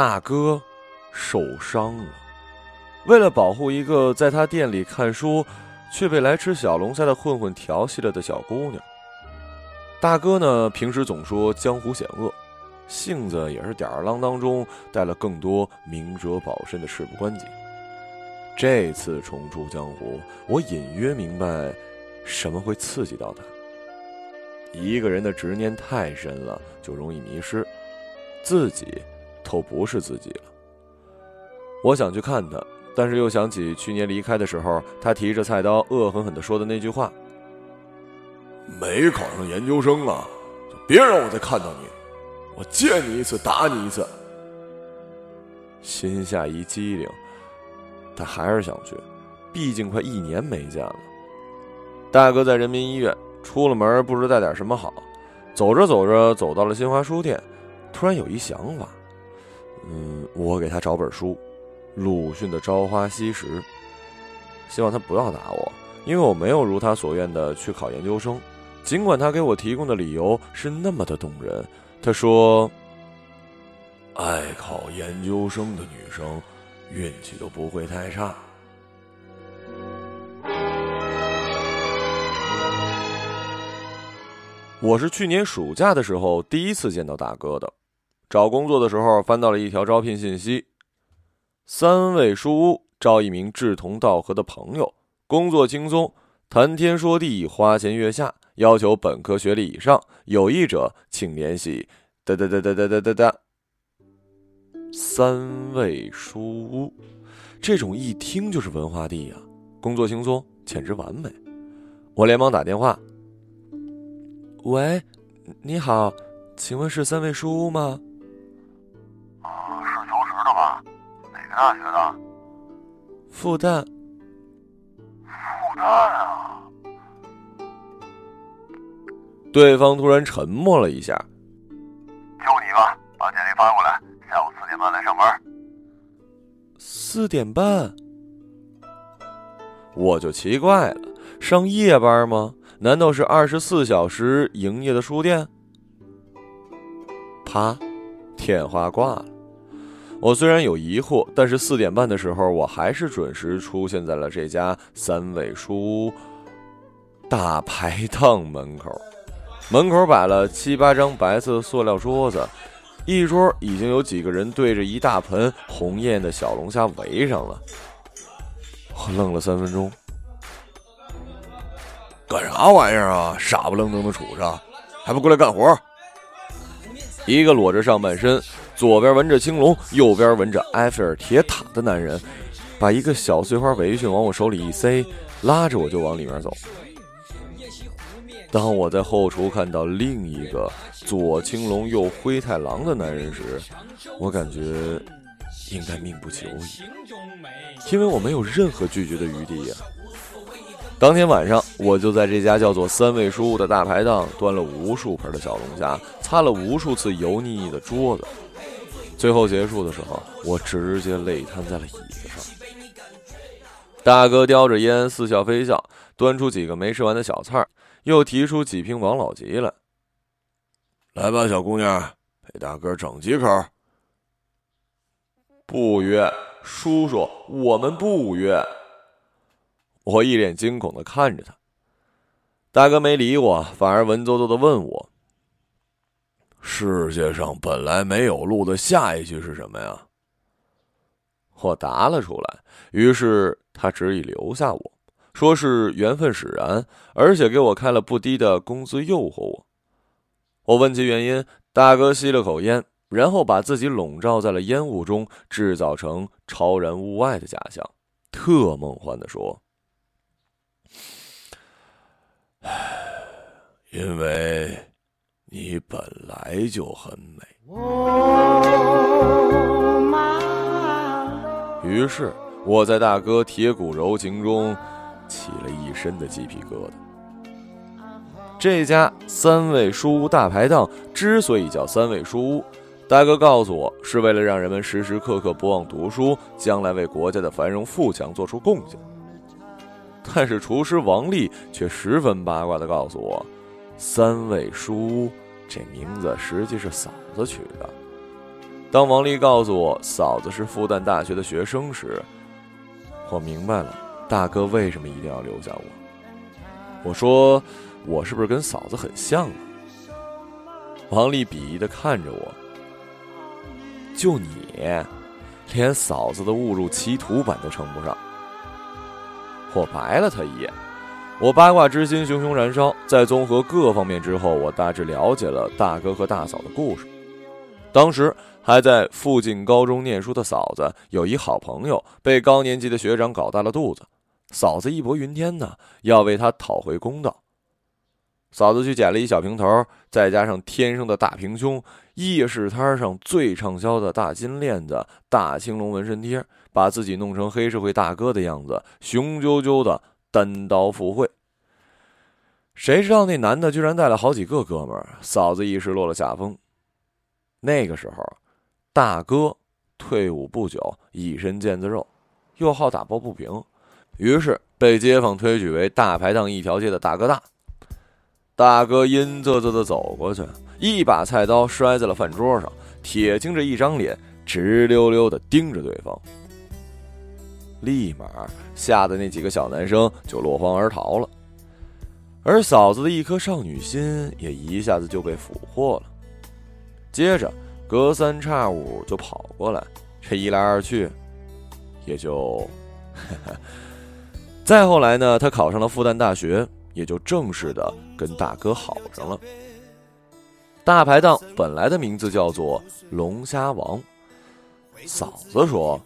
大哥受伤了。为了保护一个在他店里看书却被来吃小龙虾的混混调戏了的小姑娘，大哥呢平时总说江湖险恶，性子也是吊儿郎当中带了更多明哲保身的事不关己。这次重出江湖，我隐约明白，什么会刺激到他。一个人的执念太深了，就容易迷失，自己都不是自己了。我想去看他，但是又想起去年离开的时候，他提着菜刀恶狠狠地说的那句话：“没考上研究生啊，就别让我再看到你，我见你一次打你一次。”心下一激灵。他还是想去，毕竟快一年没见了。大哥在人民医院出了门，不知带点什么好。走着走着，走到了新华书店，突然有一想法，嗯，我给他找本书，鲁迅的《朝花夕拾》，希望他不要打我，因为我没有如他所愿的去考研究生。尽管他给我提供的理由是那么的动人，他说：“爱考研究生的女生。”运气都不会太差。我是去年暑假的时候第一次见到大哥的，找工作的时候翻到了一条招聘信息：三味书屋招一名志同道合的朋友，工作轻松，谈天说地，花前月下，要求本科学历以上，有意者请联系。哒哒哒哒哒哒哒哒。三味书屋，这种一听就是文化地呀，工作轻松，简直完美。我连忙打电话：“喂，你好，请问是三味书屋吗？”“啊，是求职的吧？哪个大学的？”“复旦。”“复旦啊！”对方突然沉默了一下。“就你吧，把简历发过来。”下午四点半来上班。四点半，我就奇怪了，上夜班吗？难道是二十四小时营业的书店？啪，电话挂了。我虽然有疑惑，但是四点半的时候，我还是准时出现在了这家三味书屋大排档门口。门口摆了七八张白色塑料桌子。一桌已经有几个人对着一大盆红艳的小龙虾围上了，我愣了三分钟，干啥玩意儿啊？傻不愣登的杵着，还不过来干活？一个裸着上半身，左边纹着青龙，右边纹着埃菲尔铁塔的男人，把一个小碎花围裙往我手里一塞，拉着我就往里面走。当我在后厨看到另一个左青龙右灰太狼的男人时，我感觉应该命不久矣，因为我没有任何拒绝的余地呀。当天晚上，我就在这家叫做“三味书屋”的大排档端了无数盆的小龙虾，擦了无数次油腻腻的桌子。最后结束的时候，我直接累瘫在了椅子上。大哥叼着烟，似笑非笑，端出几个没吃完的小菜又提出几瓶王老吉来，来吧，小姑娘，陪大哥整几口。不约，叔叔，我们不约。我一脸惊恐的看着他，大哥没理我，反而文绉绉的问我：“世界上本来没有路的下一句是什么呀？”我答了出来，于是他执意留下我。说是缘分使然，而且给我开了不低的工资诱惑我。我问其原因，大哥吸了口烟，然后把自己笼罩在了烟雾中，制造成超然物外的假象，特梦幻的说：“唉，因为你本来就很美。”于是我在大哥铁骨柔情中。起了一身的鸡皮疙瘩。这家三味书屋大排档之所以叫三味书屋，大哥告诉我，是为了让人们时时刻刻不忘读书，将来为国家的繁荣富强做出贡献。但是厨师王丽却十分八卦地告诉我，三味书屋这名字实际是嫂子取的。当王丽告诉我嫂子是复旦大学的学生时，我明白了大哥为什么一定要留下我。我说：“我是不是跟嫂子很像啊？”王丽鄙夷的看着我：“就你，连嫂子的误入歧途版都称不上。”我白了他一眼。我八卦之心熊熊燃烧，在综合各方面之后，我大致了解了大哥和大嫂的故事。当时还在附近高中念书的嫂子，有一好朋友被高年级的学长搞大了肚子，嫂子义薄云天呢，要为他讨回公道。嫂子去捡了一小平头，再加上天生的大平胸，夜市摊上最畅销的大金链子、大青龙纹身贴，把自己弄成黑社会大哥的样子，雄赳赳的。单刀赴会，谁知道那男的居然带了好几个哥们儿，嫂子一时落了下风。那个时候，大哥退伍不久，一身腱子肉，又好打抱不平，于是被街坊推举为大排档一条街的大哥大。大哥阴恻恻的走过去，一把菜刀摔在了饭桌上，铁青着一张脸，直溜溜的盯着对方。立马吓得那几个小男生就落荒而逃了，而嫂子的一颗少女心也一下子就被俘获了。接着隔三差五就跑过来，这一来二去，也就 再后来呢，他考上了复旦大学，也就正式的跟大哥好上了。大排档本来的名字叫做龙虾王，嫂子说。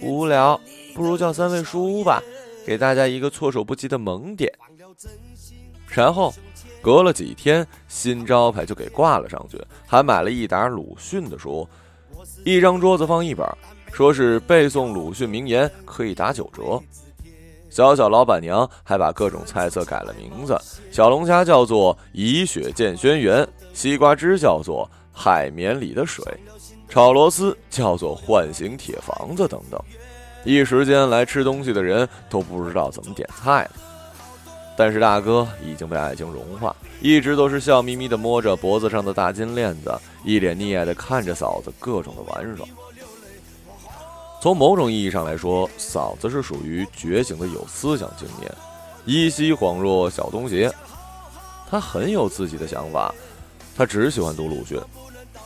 无聊，不如叫三位书屋吧，给大家一个措手不及的萌点。然后，隔了几天，新招牌就给挂了上去，还买了一沓鲁迅的书，一张桌子放一本，说是背诵鲁迅名言可以打九折。小小老板娘还把各种菜色改了名字，小龙虾叫做以雪见轩辕，西瓜汁叫做海绵里的水。炒螺丝叫做唤醒铁房子等等，一时间来吃东西的人都不知道怎么点菜了。但是大哥已经被爱情融化，一直都是笑眯眯的摸着脖子上的大金链子，一脸溺爱的看着嫂子各种的玩耍。从某种意义上来说，嫂子是属于觉醒的有思想青年，依稀恍若小东邪。他很有自己的想法，他只喜欢读鲁迅。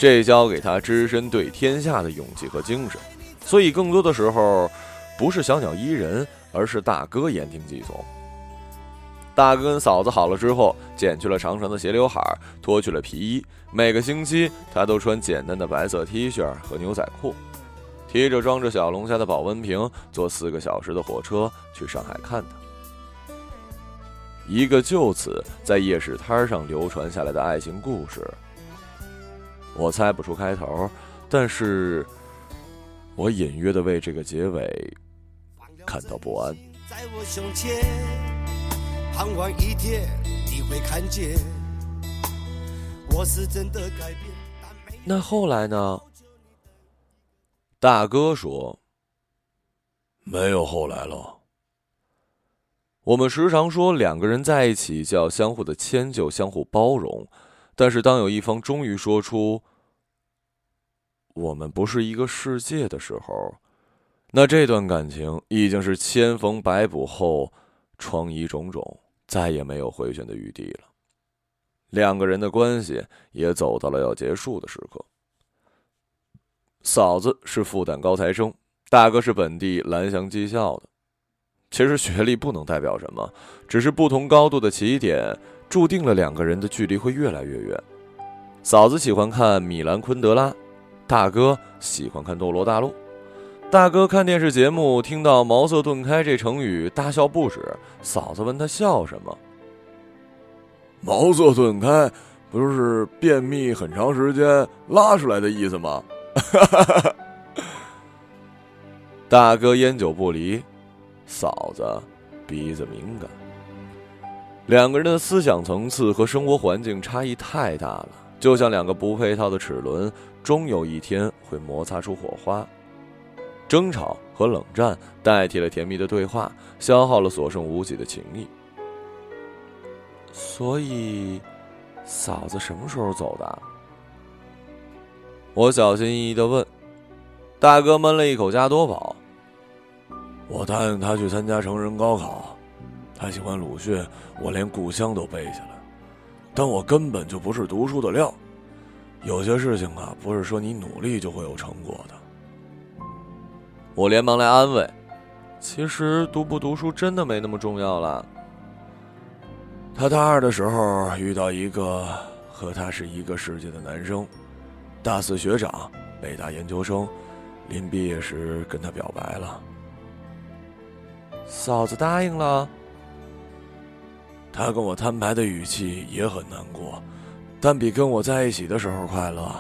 这教给他只身对天下的勇气和精神，所以更多的时候，不是小鸟依人，而是大哥言听计从。大哥跟嫂子好了之后，剪去了长长的斜刘海，脱去了皮衣，每个星期他都穿简单的白色 T 恤和牛仔裤，提着装着小龙虾的保温瓶，坐四个小时的火车去上海看他。一个就此在夜市摊上流传下来的爱情故事。我猜不出开头，但是我隐约的为这个结尾感到不安。那后来呢？大哥说：“没有后来了。”我们时常说两个人在一起就要相互的迁就、相互包容。但是，当有一方终于说出“我们不是一个世界”的时候，那这段感情已经是千缝百补后，疮痍种种，再也没有回旋的余地了。两个人的关系也走到了要结束的时刻。嫂子是复旦高材生，大哥是本地蓝翔技校的。其实学历不能代表什么，只是不同高度的起点。注定了两个人的距离会越来越远。嫂子喜欢看米兰昆德拉，大哥喜欢看斗罗大陆。大哥看电视节目，听到“茅塞顿开”这成语，大笑不止。嫂子问他笑什么？“茅塞顿开，不就是便秘很长时间拉出来的意思吗？” 大哥烟酒不离，嫂子鼻子敏感。两个人的思想层次和生活环境差异太大了，就像两个不配套的齿轮，终有一天会摩擦出火花。争吵和冷战代替了甜蜜的对话，消耗了所剩无几的情谊。所以，嫂子什么时候走的？我小心翼翼的问。大哥闷了一口加多宝。我答应他去参加成人高考，他喜欢鲁迅，我连故乡都背下来，但我根本就不是读书的料。有些事情啊，不是说你努力就会有成果的。我连忙来安慰，其实读不读书真的没那么重要了。他大二的时候遇到一个和他是一个世界的男生，大四学长，北大研究生，临毕业时跟他表白了。嫂子答应了。他跟我摊牌的语气也很难过，但比跟我在一起的时候快乐。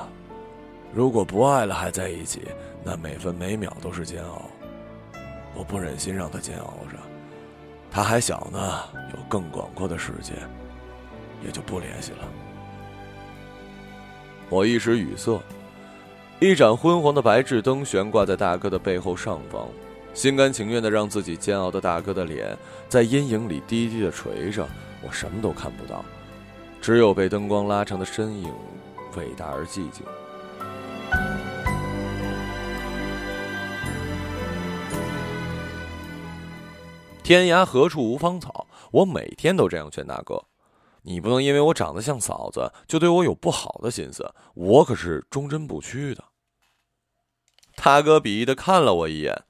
如果不爱了还在一起，那每分每秒都是煎熬。我不忍心让他煎熬着，他还小呢，有更广阔的世界，也就不联系了。我一时语塞，一盏昏黄的白炽灯悬挂在大哥的背后上方。心甘情愿的让自己煎熬的大哥的脸在阴影里低低的垂着，我什么都看不到，只有被灯光拉长的身影，伟大而寂静。天涯何处无芳草，我每天都这样劝大哥。你不能因为我长得像嫂子，就对我有不好的心思，我可是忠贞不屈的。大哥鄙夷的看了我一眼。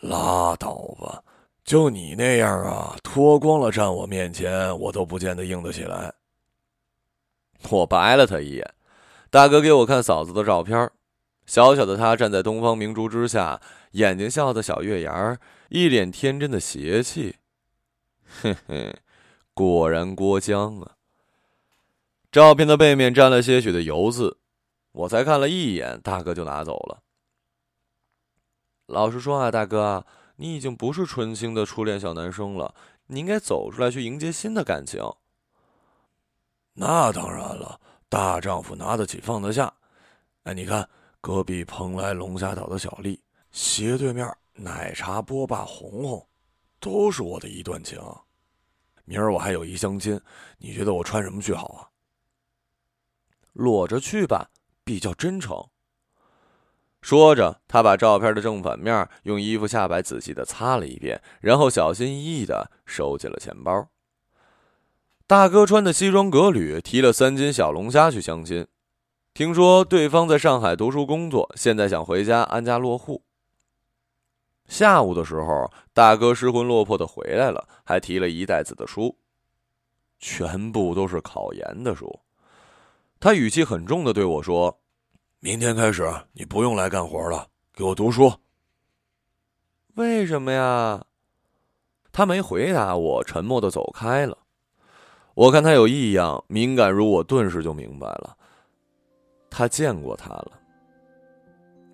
拉倒吧，就你那样啊，脱光了站我面前，我都不见得硬得起来。我白了他一眼，大哥给我看嫂子的照片，小小的她站在东方明珠之下，眼睛笑的小月牙一脸天真的邪气。嘿嘿，果然郭江啊。照片的背面沾了些许的油渍，我才看了一眼，大哥就拿走了。老实说啊，大哥，你已经不是纯情的初恋小男生了，你应该走出来去迎接新的感情。那当然了，大丈夫拿得起放得下。哎，你看隔壁蓬莱龙虾岛的小丽，斜对面奶茶波霸红红，都是我的一段情。明儿我还有一相亲，你觉得我穿什么去好啊？裸着去吧，比较真诚。说着，他把照片的正反面用衣服下摆仔细的擦了一遍，然后小心翼翼的收进了钱包。大哥穿的西装革履，提了三斤小龙虾去相亲。听说对方在上海读书工作，现在想回家安家落户。下午的时候，大哥失魂落魄的回来了，还提了一袋子的书，全部都是考研的书。他语气很重的对我说。明天开始，你不用来干活了，给我读书。为什么呀？他没回答我，沉默的走开了。我看他有异样，敏感如我，顿时就明白了。他见过他了。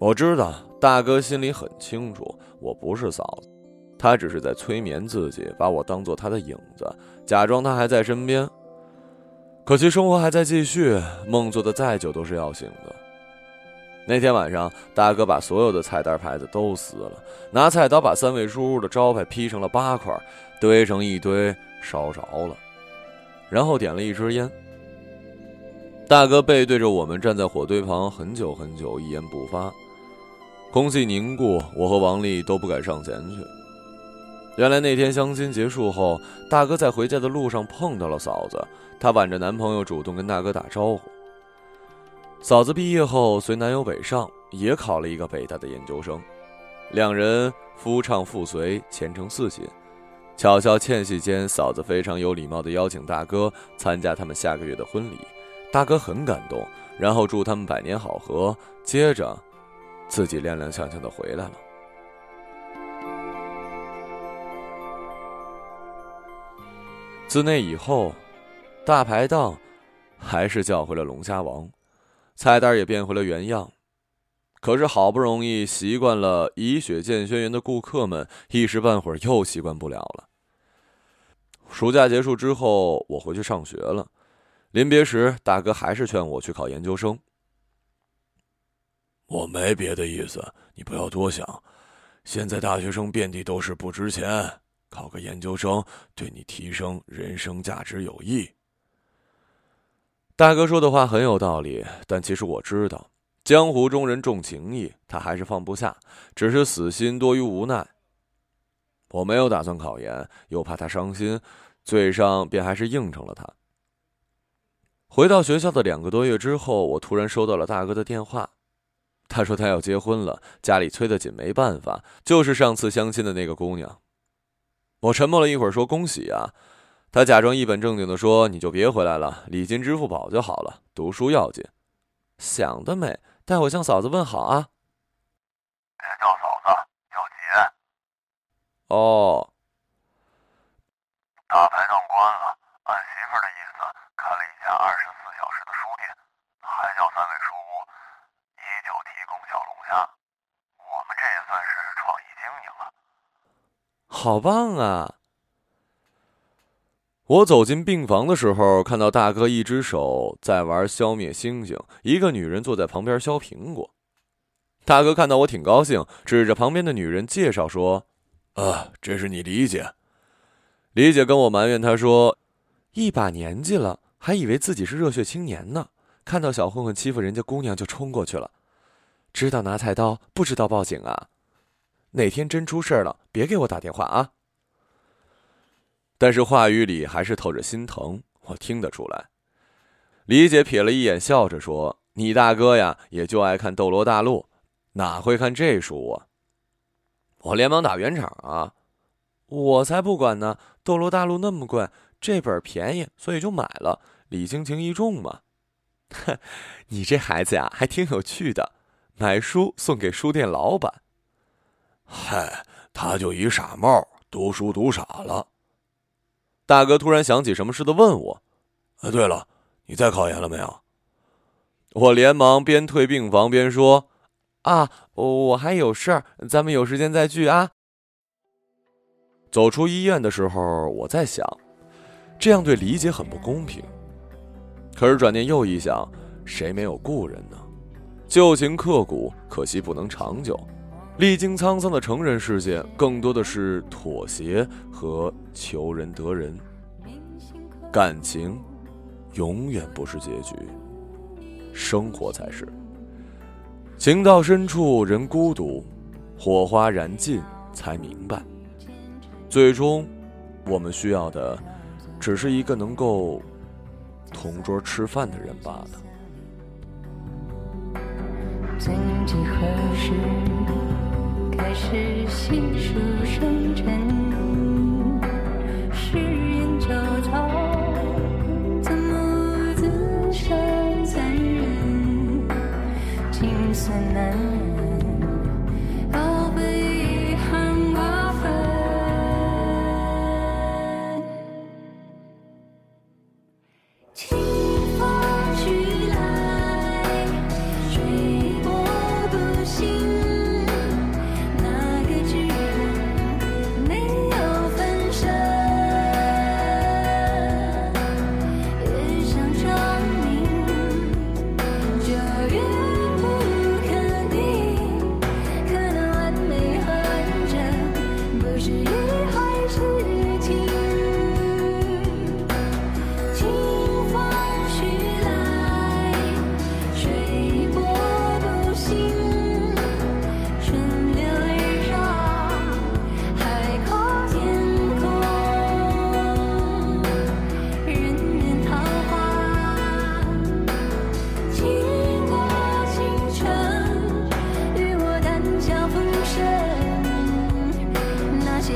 我知道大哥心里很清楚，我不是嫂子，他只是在催眠自己，把我当做他的影子，假装他还在身边。可惜生活还在继续，梦做的再久都是要醒的。那天晚上，大哥把所有的菜单牌子都撕了，拿菜刀把三位叔叔的招牌劈成了八块，堆成一堆，烧着了，然后点了一支烟。大哥背对着我们站在火堆旁很久很久，一言不发。空气凝固，我和王丽都不敢上前去。原来那天相亲结束后，大哥在回家的路上碰到了嫂子，她挽着男朋友主动跟大哥打招呼。嫂子毕业后随男友北上，也考了一个北大的研究生，两人夫唱妇随，前程似锦。悄悄欠隙间，嫂子非常有礼貌地邀请大哥参加他们下个月的婚礼。大哥很感动，然后祝他们百年好合。接着，自己踉踉跄跄地回来了。自那以后，大排档还是叫回了龙虾王。菜单也变回了原样，可是好不容易习惯了以血见轩辕的顾客们，一时半会儿又习惯不了了。暑假结束之后，我回去上学了。临别时，大哥还是劝我去考研究生。我没别的意思，你不要多想。现在大学生遍地都是，不值钱，考个研究生对你提升人生价值有益。大哥说的话很有道理，但其实我知道，江湖中人重情义，他还是放不下，只是死心多于无奈。我没有打算考研，又怕他伤心，嘴上便还是应承了他。回到学校的两个多月之后，我突然收到了大哥的电话，他说他要结婚了，家里催得紧，没办法，就是上次相亲的那个姑娘。我沉默了一会儿，说恭喜啊。他假装一本正经的说：“你就别回来了，礼金支付宝就好了，读书要紧。”想得美！待会向嫂子问好啊。别叫嫂子，叫姐。哦。大排档关了，按媳妇的意思开了一家二十四小时的书店，还叫三味书屋，依旧提供小龙虾。我们这也算是创意经营了。好棒啊！我走进病房的时候，看到大哥一只手在玩消灭星星，一个女人坐在旁边削苹果。大哥看到我挺高兴，指着旁边的女人介绍说：“啊，这是你李姐。”李姐跟我埋怨，她说：“一把年纪了，还以为自己是热血青年呢，看到小混混欺负人家姑娘就冲过去了，知道拿菜刀，不知道报警啊！哪天真出事了，别给我打电话啊！”但是话语里还是透着心疼，我听得出来。李姐瞥了一眼，笑着说：“你大哥呀，也就爱看《斗罗大陆》，哪会看这书啊？”我连忙打圆场啊：“我才不管呢，《斗罗大陆》那么贵，这本便宜，所以就买了，礼轻情意重嘛。”哼，你这孩子呀，还挺有趣的，买书送给书店老板。嗨，他就一傻帽，读书读傻了。大哥突然想起什么似的问我：“哎，对了，你再考研了没有？”我连忙边退病房边说：“啊，我还有事儿，咱们有时间再聚啊。”走出医院的时候，我在想，这样对李姐很不公平。可是转念又一想，谁没有故人呢？旧情刻骨，可惜不能长久。历经沧桑的成人世界，更多的是妥协和求人得人。感情永远不是结局，生活才是。情到深处人孤独，火花燃尽才明白。最终，我们需要的只是一个能够同桌吃饭的人罢了。曾几何时。是细数生辰，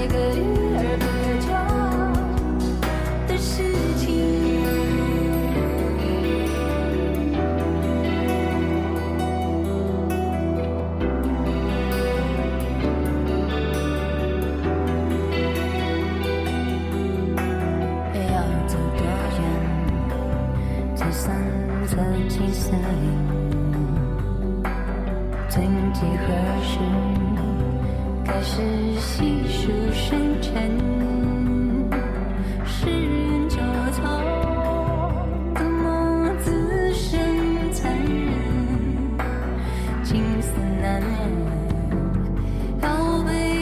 曾难眠，要被。